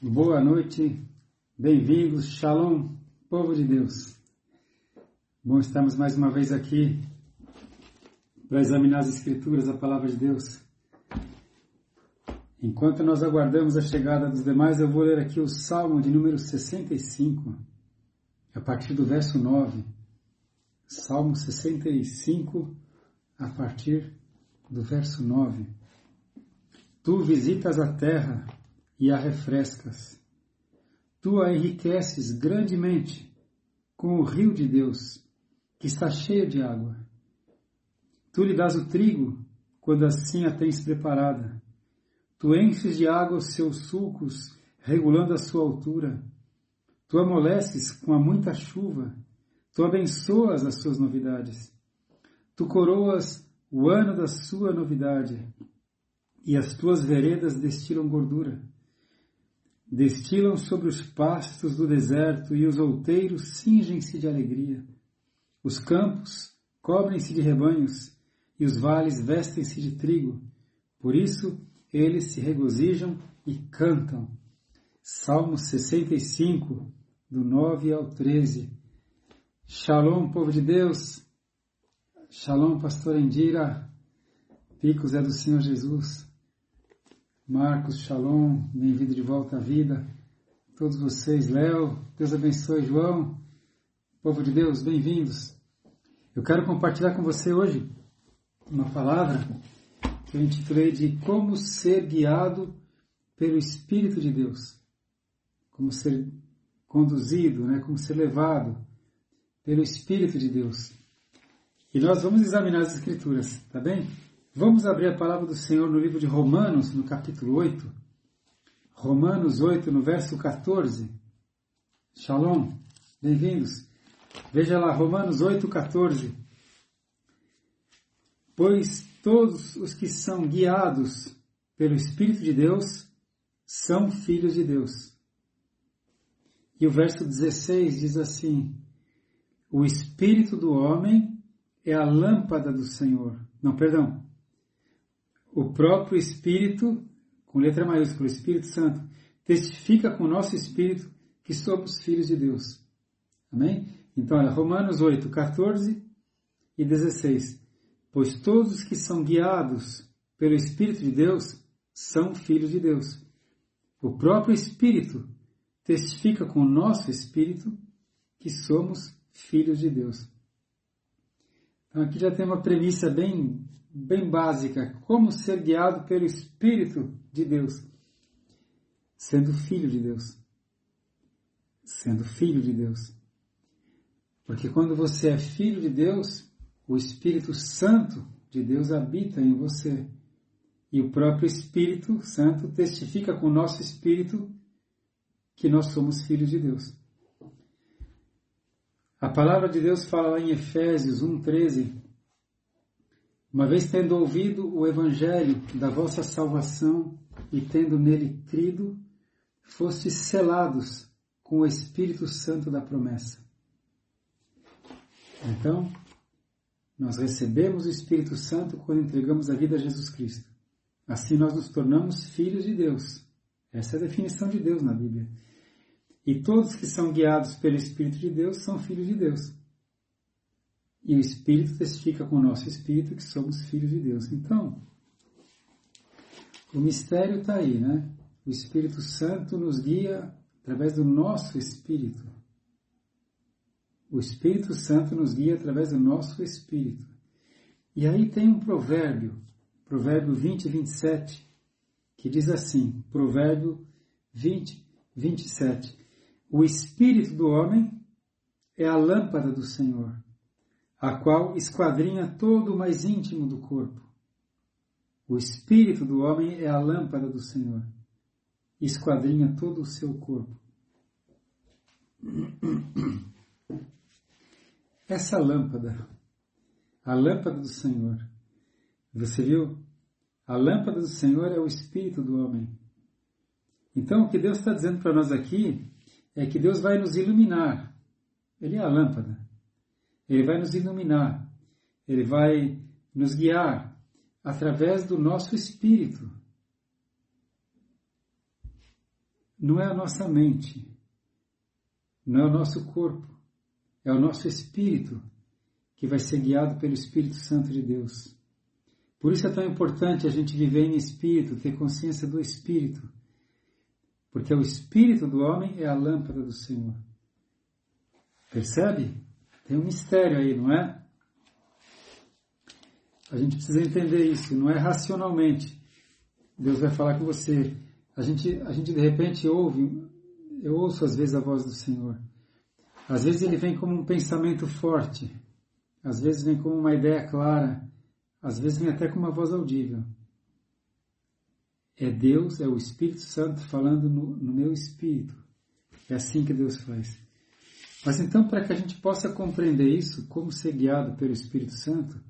Boa noite, bem-vindos, Shalom, povo de Deus. Bom, estamos mais uma vez aqui para examinar as Escrituras, a Palavra de Deus. Enquanto nós aguardamos a chegada dos demais, eu vou ler aqui o Salmo de número 65, a partir do verso 9. Salmo 65, a partir do verso 9. Tu visitas a terra e a refrescas. Tu a enriqueces grandemente com o rio de Deus, que está cheio de água. Tu lhe dás o trigo quando assim a tens preparada. Tu enches de água os seus sulcos, regulando a sua altura. Tu amoleces com a muita chuva. Tu abençoas as suas novidades. Tu coroas o ano da sua novidade, e as tuas veredas destilam gordura destilam sobre os pastos do deserto e os outeiros cingem-se de alegria. Os campos cobrem-se de rebanhos e os vales vestem-se de trigo. Por isso eles se regozijam e cantam. Salmo 65, do 9 ao 13. Shalom, povo de Deus. Shalom, pastor Indira. Picos é do Senhor Jesus. Marcos, Shalom, bem-vindo de volta à vida. Todos vocês, Léo, Deus abençoe, João, povo de Deus, bem-vindos. Eu quero compartilhar com você hoje uma palavra que eu intitulei de Como ser guiado pelo Espírito de Deus. Como ser conduzido, né? como ser levado pelo Espírito de Deus. E nós vamos examinar as Escrituras, tá bem? Vamos abrir a palavra do Senhor no livro de Romanos, no capítulo 8. Romanos 8, no verso 14. Shalom, bem-vindos. Veja lá, Romanos 8, 14. Pois todos os que são guiados pelo Espírito de Deus são filhos de Deus. E o verso 16 diz assim: O Espírito do homem é a lâmpada do Senhor. Não, perdão o próprio Espírito, com letra maiúscula, Espírito Santo, testifica com o nosso Espírito que somos filhos de Deus. Amém? Então, olha, Romanos 8, 14 e 16. Pois todos os que são guiados pelo Espírito de Deus são filhos de Deus. O próprio Espírito testifica com o nosso Espírito que somos filhos de Deus. Então aqui já tem uma premissa bem bem básica, como ser guiado pelo Espírito de Deus, sendo filho de Deus. Sendo filho de Deus. Porque quando você é filho de Deus, o Espírito Santo de Deus habita em você. E o próprio Espírito Santo testifica com o nosso espírito que nós somos filhos de Deus. A palavra de Deus fala lá em Efésios 1,13 uma vez tendo ouvido o Evangelho da vossa salvação e tendo nele crido, fostes selados com o Espírito Santo da promessa. Então, nós recebemos o Espírito Santo quando entregamos a vida a Jesus Cristo. Assim nós nos tornamos filhos de Deus. Essa é a definição de Deus na Bíblia. E todos que são guiados pelo Espírito de Deus são filhos de Deus e o Espírito testifica com o nosso Espírito que somos filhos de Deus. Então, o mistério está aí, né? O Espírito Santo nos guia através do nosso Espírito. O Espírito Santo nos guia através do nosso Espírito. E aí tem um provérbio, provérbio 20 27, que diz assim, provérbio 20, 27. O Espírito do homem é a lâmpada do Senhor a qual esquadrinha todo o mais íntimo do corpo. O espírito do homem é a lâmpada do Senhor, esquadrinha todo o seu corpo. Essa lâmpada, a lâmpada do Senhor, você viu? A lâmpada do Senhor é o espírito do homem. Então, o que Deus está dizendo para nós aqui é que Deus vai nos iluminar. Ele é a lâmpada. Ele vai nos iluminar, Ele vai nos guiar através do nosso espírito. não é a nossa mente, não é o nosso corpo, é o nosso espírito que vai ser guiado pelo Espírito Santo de Deus. Por isso é tão importante a gente viver em espírito, ter consciência do espírito, porque o espírito do homem é a lâmpada do Senhor. Percebe? Tem um mistério aí, não é? A gente precisa entender isso, não é racionalmente. Deus vai falar com você. A gente, a gente de repente ouve, eu ouço às vezes a voz do Senhor. Às vezes ele vem como um pensamento forte, às vezes vem como uma ideia clara, às vezes vem até com uma voz audível. É Deus, é o Espírito Santo falando no, no meu espírito. É assim que Deus faz. Mas então, para que a gente possa compreender isso, como ser guiado pelo Espírito Santo,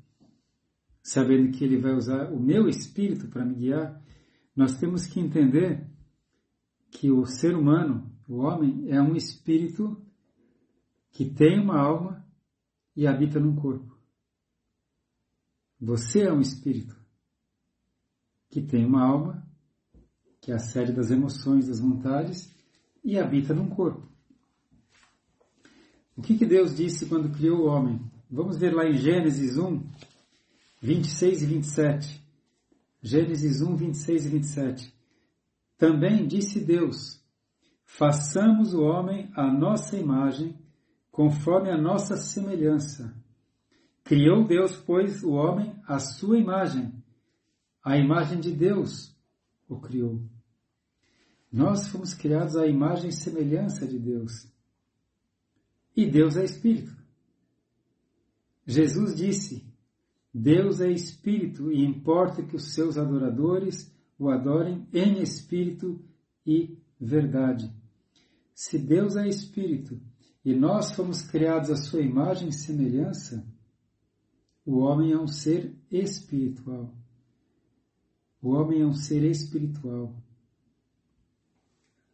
sabendo que Ele vai usar o meu espírito para me guiar, nós temos que entender que o ser humano, o homem, é um espírito que tem uma alma e habita num corpo. Você é um espírito que tem uma alma, que é a sede das emoções, das vontades, e habita num corpo. O que, que Deus disse quando criou o homem? Vamos ver lá em Gênesis 1, 26 e 27. Gênesis 1, 26 e 27. Também disse Deus: Façamos o homem à nossa imagem, conforme a nossa semelhança. Criou Deus, pois, o homem à sua imagem. A imagem de Deus o criou. Nós fomos criados à imagem e semelhança de Deus. E Deus é Espírito. Jesus disse: Deus é Espírito e importa que os seus adoradores o adorem em espírito e verdade. Se Deus é Espírito e nós fomos criados à sua imagem e semelhança, o homem é um ser espiritual. O homem é um ser espiritual.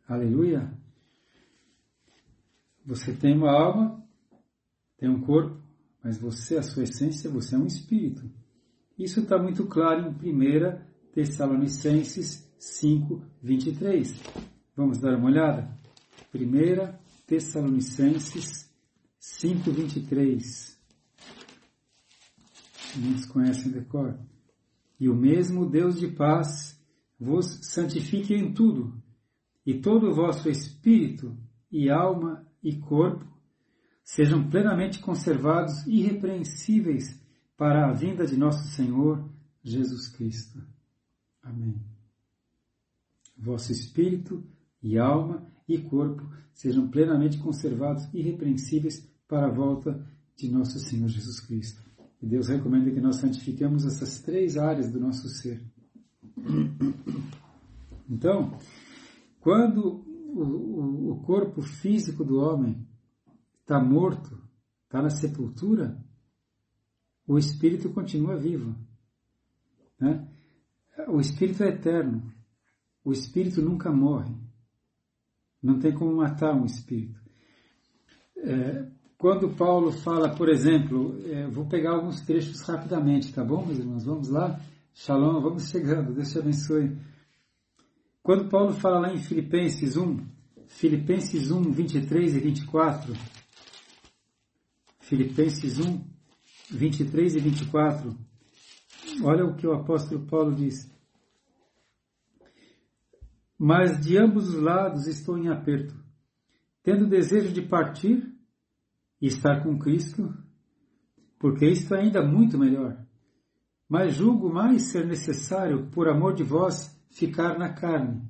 Aleluia! Você tem uma alma, tem um corpo, mas você, a sua essência, você é um espírito. Isso está muito claro em 1 Tessalonicenses 5, 23. Vamos dar uma olhada? 1 Tessalonicenses 5, 23. Muitos conhecem decor. E o mesmo Deus de paz vos santifique em tudo, e todo o vosso espírito e alma e corpo sejam plenamente conservados irrepreensíveis para a vinda de nosso Senhor Jesus Cristo. Amém. Vosso espírito e alma e corpo sejam plenamente conservados irrepreensíveis para a volta de nosso Senhor Jesus Cristo. E Deus recomenda que nós santifiquemos essas três áreas do nosso ser. Então, quando o, corpo físico do homem está morto, está na sepultura, o espírito continua vivo. Né? O espírito é eterno. O espírito nunca morre. Não tem como matar um espírito. É, quando Paulo fala, por exemplo, é, vou pegar alguns trechos rapidamente, tá bom, meus irmãos? Vamos lá? Shalom, vamos chegando, Deus te abençoe. Quando Paulo fala lá em Filipenses 1, Filipenses 1, 23 e 24, Filipenses 1, 23 e 24, olha o que o apóstolo Paulo diz. Mas de ambos os lados estou em aperto, tendo desejo de partir e estar com Cristo, porque isto é ainda muito melhor. Mas julgo mais ser necessário, por amor de vós, ficar na carne.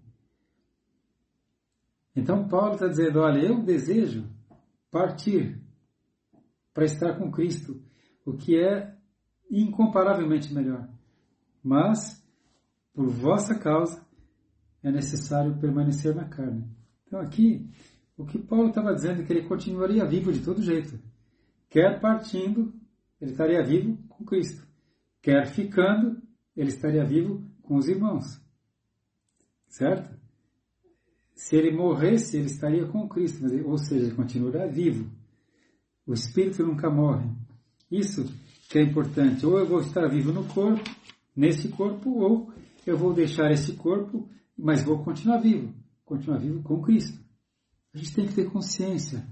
Então Paulo está dizendo, olha, eu desejo partir para estar com Cristo, o que é incomparavelmente melhor. Mas, por vossa causa, é necessário permanecer na carne. Então aqui, o que Paulo estava dizendo é que ele continuaria vivo de todo jeito. Quer partindo, ele estaria vivo com Cristo. Quer ficando, ele estaria vivo com os irmãos. Certo? Se ele morresse, ele estaria com Cristo, mas, ou seja, ele continuará vivo. O espírito nunca morre. Isso que é importante. Ou eu vou estar vivo no corpo, nesse corpo, ou eu vou deixar esse corpo, mas vou continuar vivo. continuar vivo com Cristo. A gente tem que ter consciência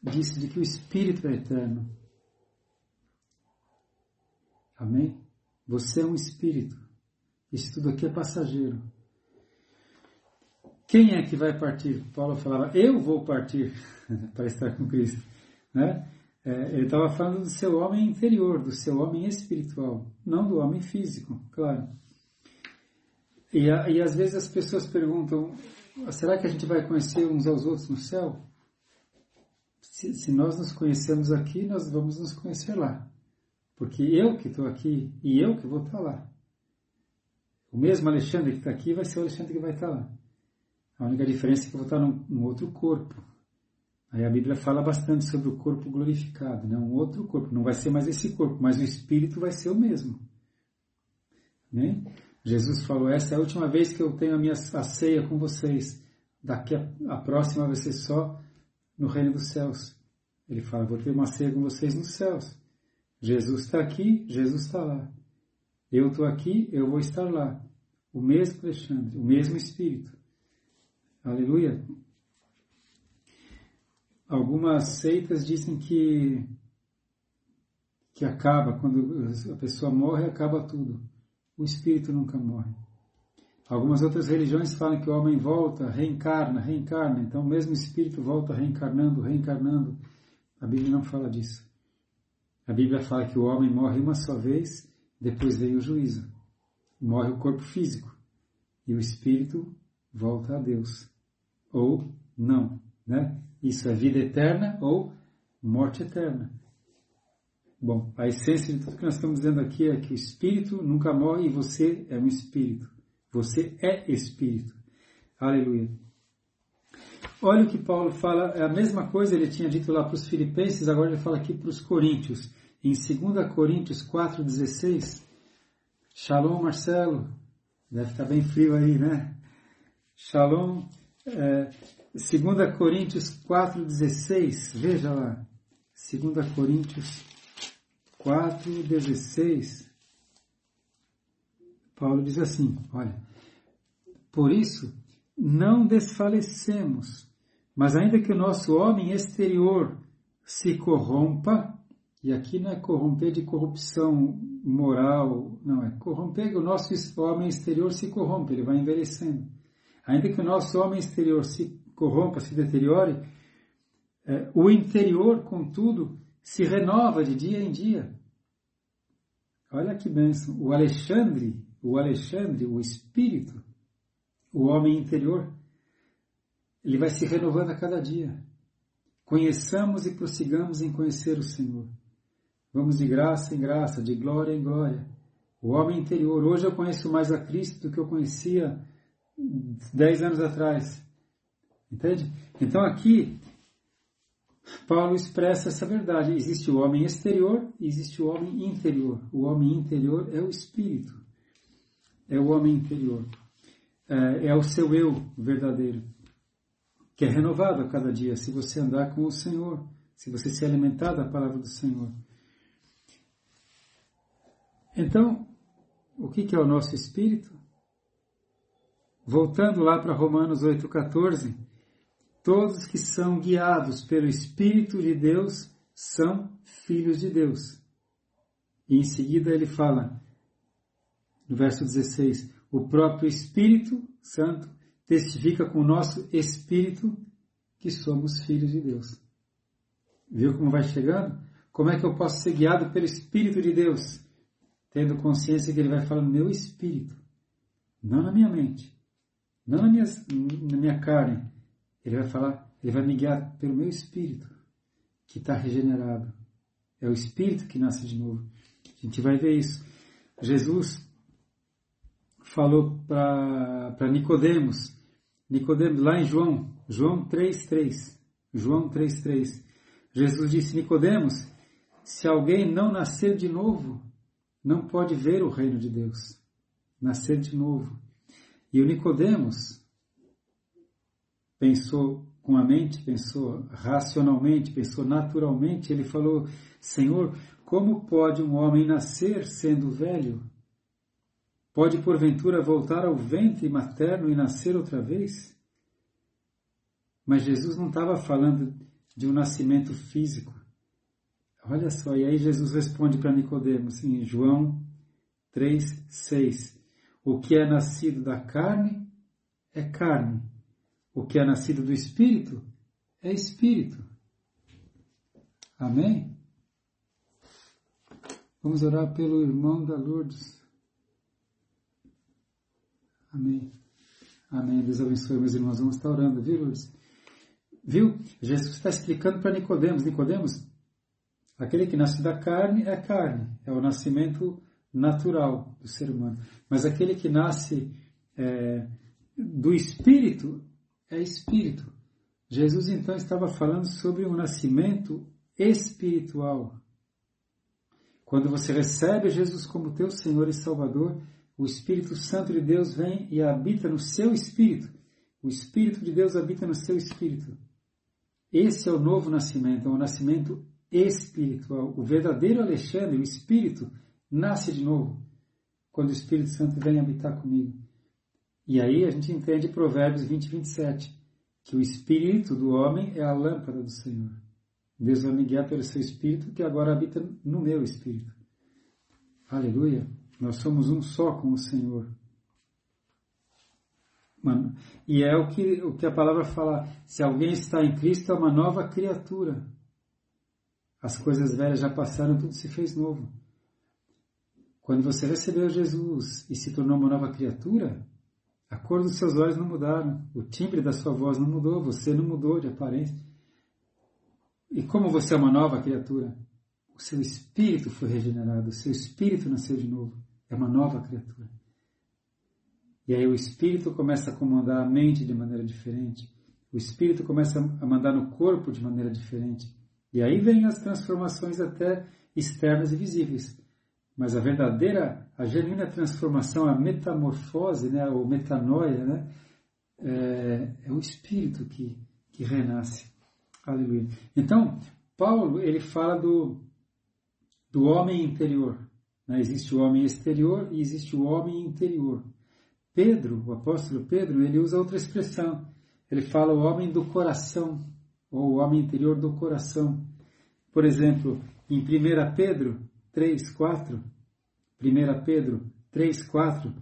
disso, de que o Espírito é eterno. Amém? Você é um Espírito. Isso tudo aqui é passageiro. Quem é que vai partir? Paulo falava, eu vou partir para estar com Cristo. Né? É, ele estava falando do seu homem interior, do seu homem espiritual, não do homem físico, claro. E, e às vezes as pessoas perguntam, será que a gente vai conhecer uns aos outros no céu? Se, se nós nos conhecemos aqui, nós vamos nos conhecer lá. Porque eu que estou aqui e eu que vou estar lá. O mesmo Alexandre que está aqui vai ser o Alexandre que vai estar lá. A única diferença é que eu vou estar num, num outro corpo. Aí a Bíblia fala bastante sobre o corpo glorificado, né? um outro corpo. Não vai ser mais esse corpo, mas o espírito vai ser o mesmo. Né? Jesus falou: essa é a última vez que eu tenho a minha a ceia com vocês. Daqui a, a próxima vai ser só no reino dos céus. Ele fala: vou ter uma ceia com vocês nos céus. Jesus está aqui, Jesus está lá. Eu estou aqui, eu vou estar lá. O mesmo Alexandre, o mesmo Espírito. Aleluia. Algumas seitas dizem que que acaba quando a pessoa morre, acaba tudo. O espírito nunca morre. Algumas outras religiões falam que o homem volta, reencarna, reencarna. Então, mesmo o espírito volta reencarnando, reencarnando. A Bíblia não fala disso. A Bíblia fala que o homem morre uma só vez, depois vem o juízo. Morre o corpo físico e o espírito volta a Deus. Ou não, né? Isso é vida eterna ou morte eterna. Bom, a essência de tudo que nós estamos dizendo aqui é que o espírito nunca morre e você é um espírito. Você é espírito. Aleluia. Olha o que Paulo fala, é a mesma coisa ele tinha dito lá para os filipenses, agora ele fala aqui para os coríntios. Em 2 Coríntios 4,16, Shalom Marcelo, deve estar bem frio aí, né? Shalom, é, 2 Coríntios 4,16, veja lá. 2 Coríntios 4,16. Paulo diz assim: olha, por isso não desfalecemos, mas ainda que o nosso homem exterior se corrompa, e aqui não é corromper de corrupção moral, não, é corromper que o nosso homem exterior se corrompe, ele vai envelhecendo. Ainda que o nosso homem exterior se corrompa, se deteriore, é, o interior, contudo, se renova de dia em dia. Olha que bênção. O Alexandre, o Alexandre, o espírito, o homem interior, ele vai se renovando a cada dia. Conheçamos e prossigamos em conhecer o Senhor. Vamos de graça em graça, de glória em glória. O homem interior. Hoje eu conheço mais a Cristo do que eu conhecia dez anos atrás. Entende? Então aqui, Paulo expressa essa verdade. Existe o homem exterior e existe o homem interior. O homem interior é o espírito. É o homem interior. É, é o seu eu verdadeiro. Que é renovado a cada dia se você andar com o Senhor. Se você se alimentar da palavra do Senhor. Então, o que é o nosso espírito? Voltando lá para Romanos 8,14, Todos que são guiados pelo Espírito de Deus são filhos de Deus. E em seguida ele fala, no verso 16, o próprio Espírito Santo testifica com o nosso espírito que somos filhos de Deus. Viu como vai chegando? Como é que eu posso ser guiado pelo Espírito de Deus? Tendo consciência que ele vai falar no meu espírito, não na minha mente, não na minha, na minha carne, ele vai falar, ele vai me guiar pelo meu espírito, que está regenerado. É o espírito que nasce de novo. A gente vai ver isso. Jesus falou para Nicodemos, Nicodemos lá em João, João 3:3. João 3:3. Jesus disse: Nicodemos, se alguém não nascer de novo, não pode ver o reino de Deus. Nascer de novo. E o Nicodemos, pensou com a mente, pensou racionalmente, pensou naturalmente, ele falou: Senhor, como pode um homem nascer sendo velho? Pode porventura voltar ao ventre materno e nascer outra vez? Mas Jesus não estava falando de um nascimento físico. Olha só, e aí Jesus responde para Nicodemos em João 3, 6. O que é nascido da carne é carne. O que é nascido do espírito é espírito. Amém? Vamos orar pelo irmão da Lourdes. Amém. Amém. Deus abençoe meus irmãos. Vamos estar orando, viu, Lourdes? Viu? Jesus está explicando para Nicodemos. Nicodemos, aquele que nasce da carne é carne, é o nascimento natural do ser humano. Mas aquele que nasce é, do espírito é espírito. Jesus então estava falando sobre um nascimento espiritual. Quando você recebe Jesus como teu Senhor e Salvador, o Espírito Santo de Deus vem e habita no seu espírito. O Espírito de Deus habita no seu espírito. Esse é o novo nascimento, é o nascimento espiritual. O verdadeiro Alexandre, o Espírito, nasce de novo quando o Espírito Santo vem habitar comigo. E aí a gente entende Provérbios 20, 27, que o Espírito do homem é a lâmpada do Senhor. Deus vai me guiar pelo seu Espírito que agora habita no meu Espírito. Aleluia! Nós somos um só com o Senhor. Mano, e é o que, o que a palavra fala: se alguém está em Cristo, é uma nova criatura. As coisas velhas já passaram, tudo se fez novo. Quando você recebeu Jesus e se tornou uma nova criatura, a cor dos seus olhos não mudaram, o timbre da sua voz não mudou, você não mudou de aparência. E como você é uma nova criatura, o seu espírito foi regenerado, o seu espírito nasceu de novo é uma nova criatura. E aí o espírito começa a comandar a mente de maneira diferente. O espírito começa a mandar no corpo de maneira diferente. E aí vem as transformações até externas e visíveis. Mas a verdadeira, a genuína transformação, a metamorfose, né, ou metanoia, né, é, é o espírito que, que renasce. Aleluia. Então, Paulo, ele fala do, do homem interior. Né? Existe o homem exterior e existe o homem interior. Pedro, o apóstolo Pedro, ele usa outra expressão. Ele fala o homem do coração, ou o homem interior do coração. Por exemplo, em 1 Pedro 3, 4, 1 Pedro 3, 4,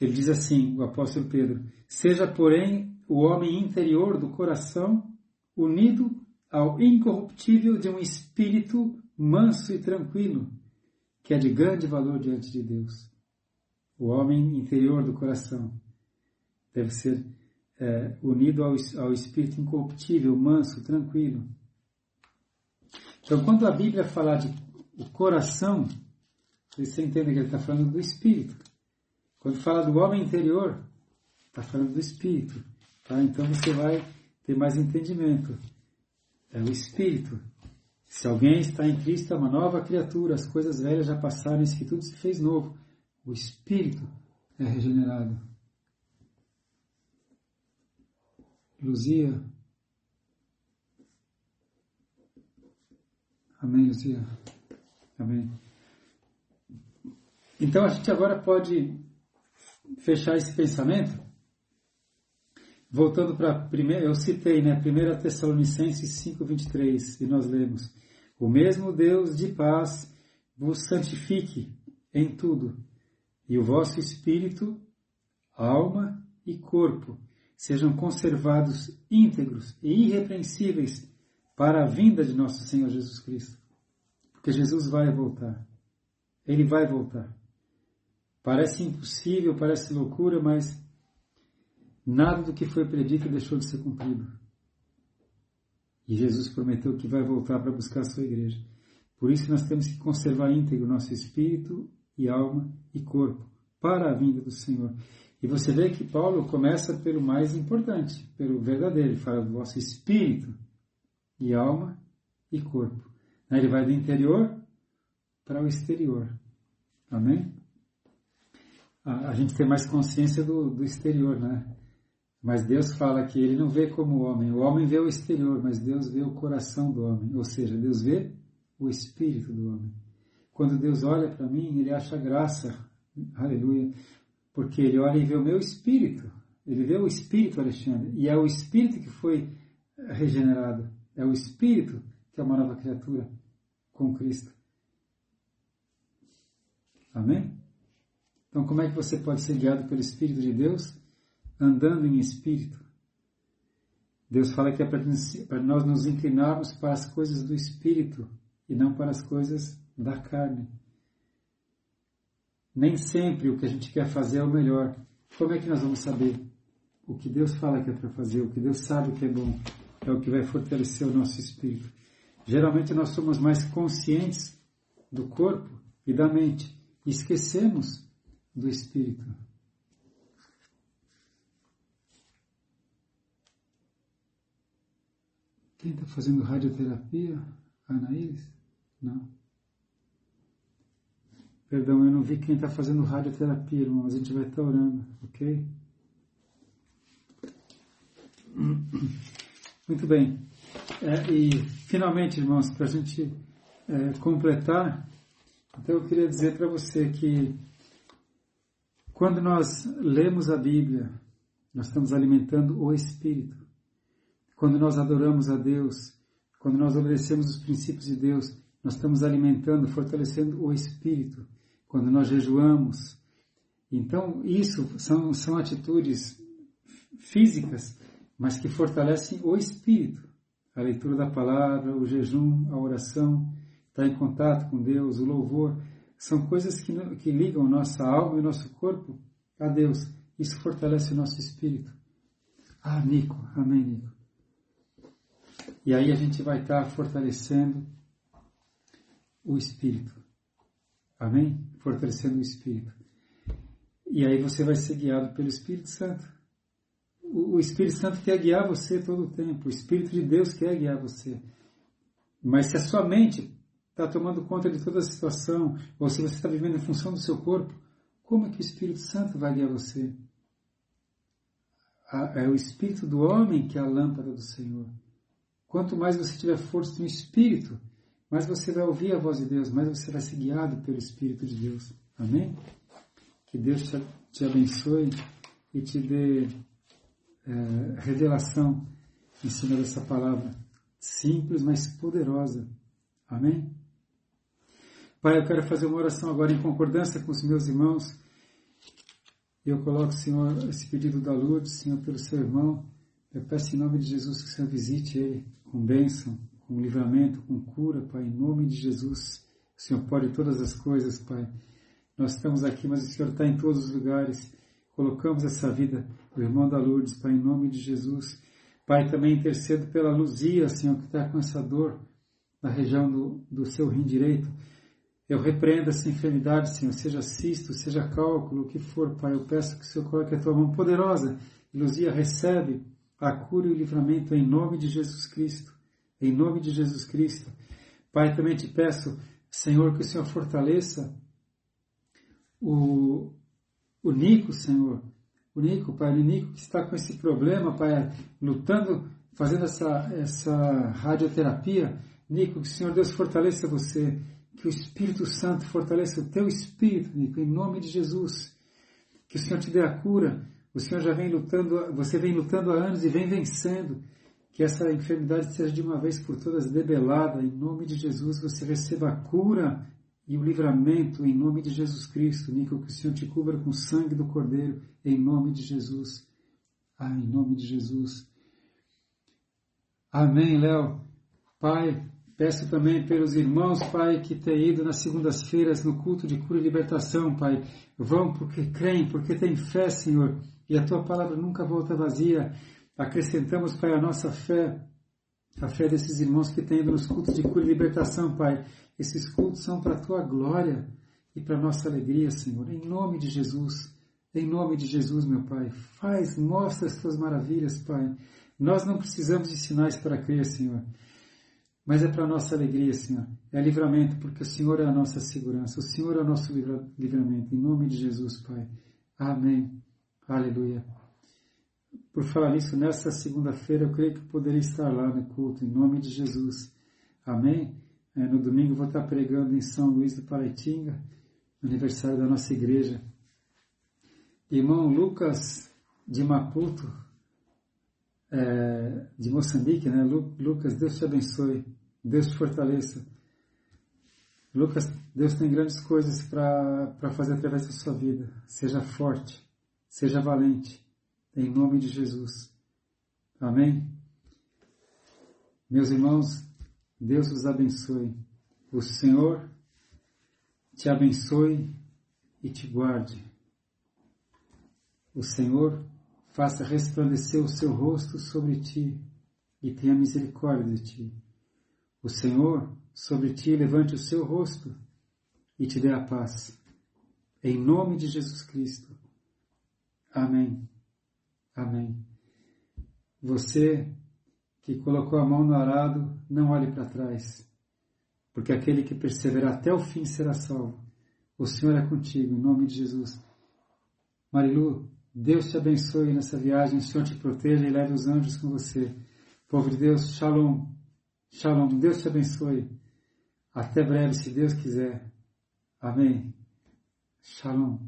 ele diz assim, o apóstolo Pedro, seja porém o homem interior do coração unido ao incorruptível de um espírito manso e tranquilo, que é de grande valor diante de Deus. O homem interior do coração deve ser é, unido ao, ao espírito incorruptível, manso, tranquilo. Então, quando a Bíblia fala de o coração, você entende que ele está falando do espírito. Quando fala do homem interior, está falando do espírito. Tá? Então você vai ter mais entendimento. É o espírito. Se alguém está em Cristo, é uma nova criatura, as coisas velhas já passaram, isso que tudo se fez novo. O espírito é regenerado. Luzia. Amém, Luzia. Amém. Então a gente agora pode fechar esse pensamento. Voltando para primeira, eu citei, né, 1 Tessalonicenses 5:23, e nós lemos: o mesmo Deus de paz vos santifique em tudo, e o vosso espírito, alma e corpo sejam conservados íntegros e irrepreensíveis para a vinda de nosso Senhor Jesus Cristo. Porque Jesus vai voltar. Ele vai voltar. Parece impossível, parece loucura, mas nada do que foi predito deixou de ser cumprido. E Jesus prometeu que vai voltar para buscar a sua igreja. Por isso nós temos que conservar íntegro nosso espírito e alma e corpo para a vinda do Senhor. E você vê que Paulo começa pelo mais importante, pelo verdadeiro. Ele fala do vosso espírito e alma e corpo. Ele vai do interior para o exterior. Amém? A, gente tem mais consciência do, do exterior, né? Mas Deus fala que ele não vê como o homem. O homem vê o exterior, mas Deus vê o coração do homem. Ou seja, Deus vê o espírito do homem. Quando Deus olha para mim, ele acha graça. Aleluia. Porque ele olha e vê o meu espírito. Ele vê o espírito, Alexandre, e é o espírito que foi regenerado. É o espírito que é uma nova criatura com Cristo. Amém? Então, como é que você pode ser guiado pelo Espírito de Deus? Andando em espírito. Deus fala que é para nós nos inclinarmos para as coisas do Espírito e não para as coisas da carne. Nem sempre o que a gente quer fazer é o melhor. Como é que nós vamos saber? O que Deus fala que é para fazer, o que Deus sabe que é bom, é o que vai fortalecer o nosso espírito. Geralmente nós somos mais conscientes do corpo e da mente esquecemos do espírito. Quem está fazendo radioterapia? Anaíris? Não. Perdão, eu não vi quem está fazendo radioterapia, irmão, mas a gente vai estar tá orando, ok? Muito bem. É, e, finalmente, irmãos, para a gente é, completar, então eu queria dizer para você que quando nós lemos a Bíblia, nós estamos alimentando o Espírito. Quando nós adoramos a Deus, quando nós obedecemos os princípios de Deus, nós estamos alimentando, fortalecendo o Espírito. Quando nós jejuamos. Então, isso são, são atitudes físicas, mas que fortalecem o Espírito. A leitura da palavra, o jejum, a oração, estar em contato com Deus, o louvor, são coisas que, que ligam nossa alma e nosso corpo a Deus. Isso fortalece o nosso espírito. Ah, Nico, amém, Nico. E aí a gente vai estar fortalecendo o Espírito. Amém? Fortalecendo o Espírito. E aí você vai ser guiado pelo Espírito Santo. O, Espírito Santo quer guiar você todo o tempo. O Espírito de Deus quer guiar você. Mas se a sua mente está tomando conta de toda a situação, ou se você está vivendo em função do seu corpo, como é que o Espírito Santo vai guiar você? É o Espírito do homem que é a lâmpada do Senhor. Quanto mais você tiver força no Espírito, mais você vai ouvir a voz de Deus, mais você vai ser guiado pelo Espírito de Deus. Amém? Que Deus te, abençoe e te dê é, revelação em cima dessa palavra simples, mas poderosa. Amém? Pai, eu quero fazer uma oração agora em concordância com os meus irmãos. Eu coloco, Senhor, esse pedido da Lourdes, Senhor, pelo seu irmão. Eu peço em nome de Jesus que o Senhor visite ele com bênção, com livramento, com cura, Pai, em nome de Jesus. O Senhor pode todas as coisas, Pai. Nós estamos aqui, mas o Senhor está em todos os lugares. Colocamos essa vida, o irmão da Lourdes, Pai, em nome de Jesus. Pai, também intercedo pela Luzia, Senhor, que está com essa dor na região do, do seu rim direito. Eu repreendo essa enfermidade, Senhor, seja cisto, seja cálculo, o que for, Pai. Eu peço que o Senhor coloque a tua mão poderosa. Luzia, recebe a cura e o livramento em nome de Jesus Cristo. Em nome de Jesus Cristo. Pai, também te peço, Senhor, que o Senhor fortaleça o, o Nico, Senhor. O Nico, Pai, o Nico que está com esse problema, Pai, lutando, fazendo essa, essa radioterapia. Nico, que o Senhor Deus fortaleça você. Que o Espírito Santo fortaleça o teu espírito, Nico, em nome de Jesus. Que o Senhor te dê a cura o Senhor já vem lutando, você vem lutando há anos e vem vencendo. Que essa enfermidade seja de uma vez por todas debelada. Em nome de Jesus, você receba a cura e o livramento em nome de Jesus Cristo. Nico, que o Senhor te cubra com o sangue do Cordeiro, em nome de Jesus. Ah, em nome de Jesus. Amém, Léo. Pai, peço também pelos irmãos, Pai, que têm ido nas segundas-feiras no culto de cura e libertação, Pai. Vão porque creem, porque têm fé, Senhor e a tua palavra nunca volta vazia. Acrescentamos, Pai, a nossa fé, a fé desses irmãos que têm ido nos cultos de cura e libertação, Pai. Esses cultos são para a tua glória e para a nossa alegria, Senhor. Em nome de Jesus, em nome de Jesus, meu Pai. Faz, mostra as tuas maravilhas, Pai. Nós não precisamos de sinais para crer, Senhor. Mas é para a nossa alegria, Senhor. É livramento, porque o Senhor é a nossa segurança. O Senhor é o nosso livramento. Em nome de Jesus, Pai. Amém. Aleluia. Por falar nisso, nessa segunda-feira eu creio que poderia estar lá no culto, em nome de Jesus. Amém? É, no domingo vou estar pregando em São Luís do Paraitinga, aniversário da nossa igreja. Irmão Lucas de Maputo, é, de Moçambique, né? Lucas, Deus te abençoe, Deus te fortaleça. Lucas, Deus tem grandes coisas para fazer através da sua vida. Seja forte, seja valente, em nome de Jesus. Amém? Meus irmãos, Deus os abençoe. O Senhor te abençoe e te guarde. O Senhor faça resplandecer o seu rosto sobre ti e tenha misericórdia de ti. O Senhor sobre ti levante o seu rosto e te dê a paz. Em nome de Jesus Cristo. Amém. Amém. Você que colocou a mão no arado, não olhe para trás, porque aquele que perseverar até o fim será salvo. O Senhor é contigo, em nome de Jesus. Marilu, Deus te abençoe nessa viagem, o Senhor te proteja e leve os anjos com você. Povo de Deus, shalom. Shalom, Deus te abençoe. Até breve, se Deus quiser. Amém. Shalom.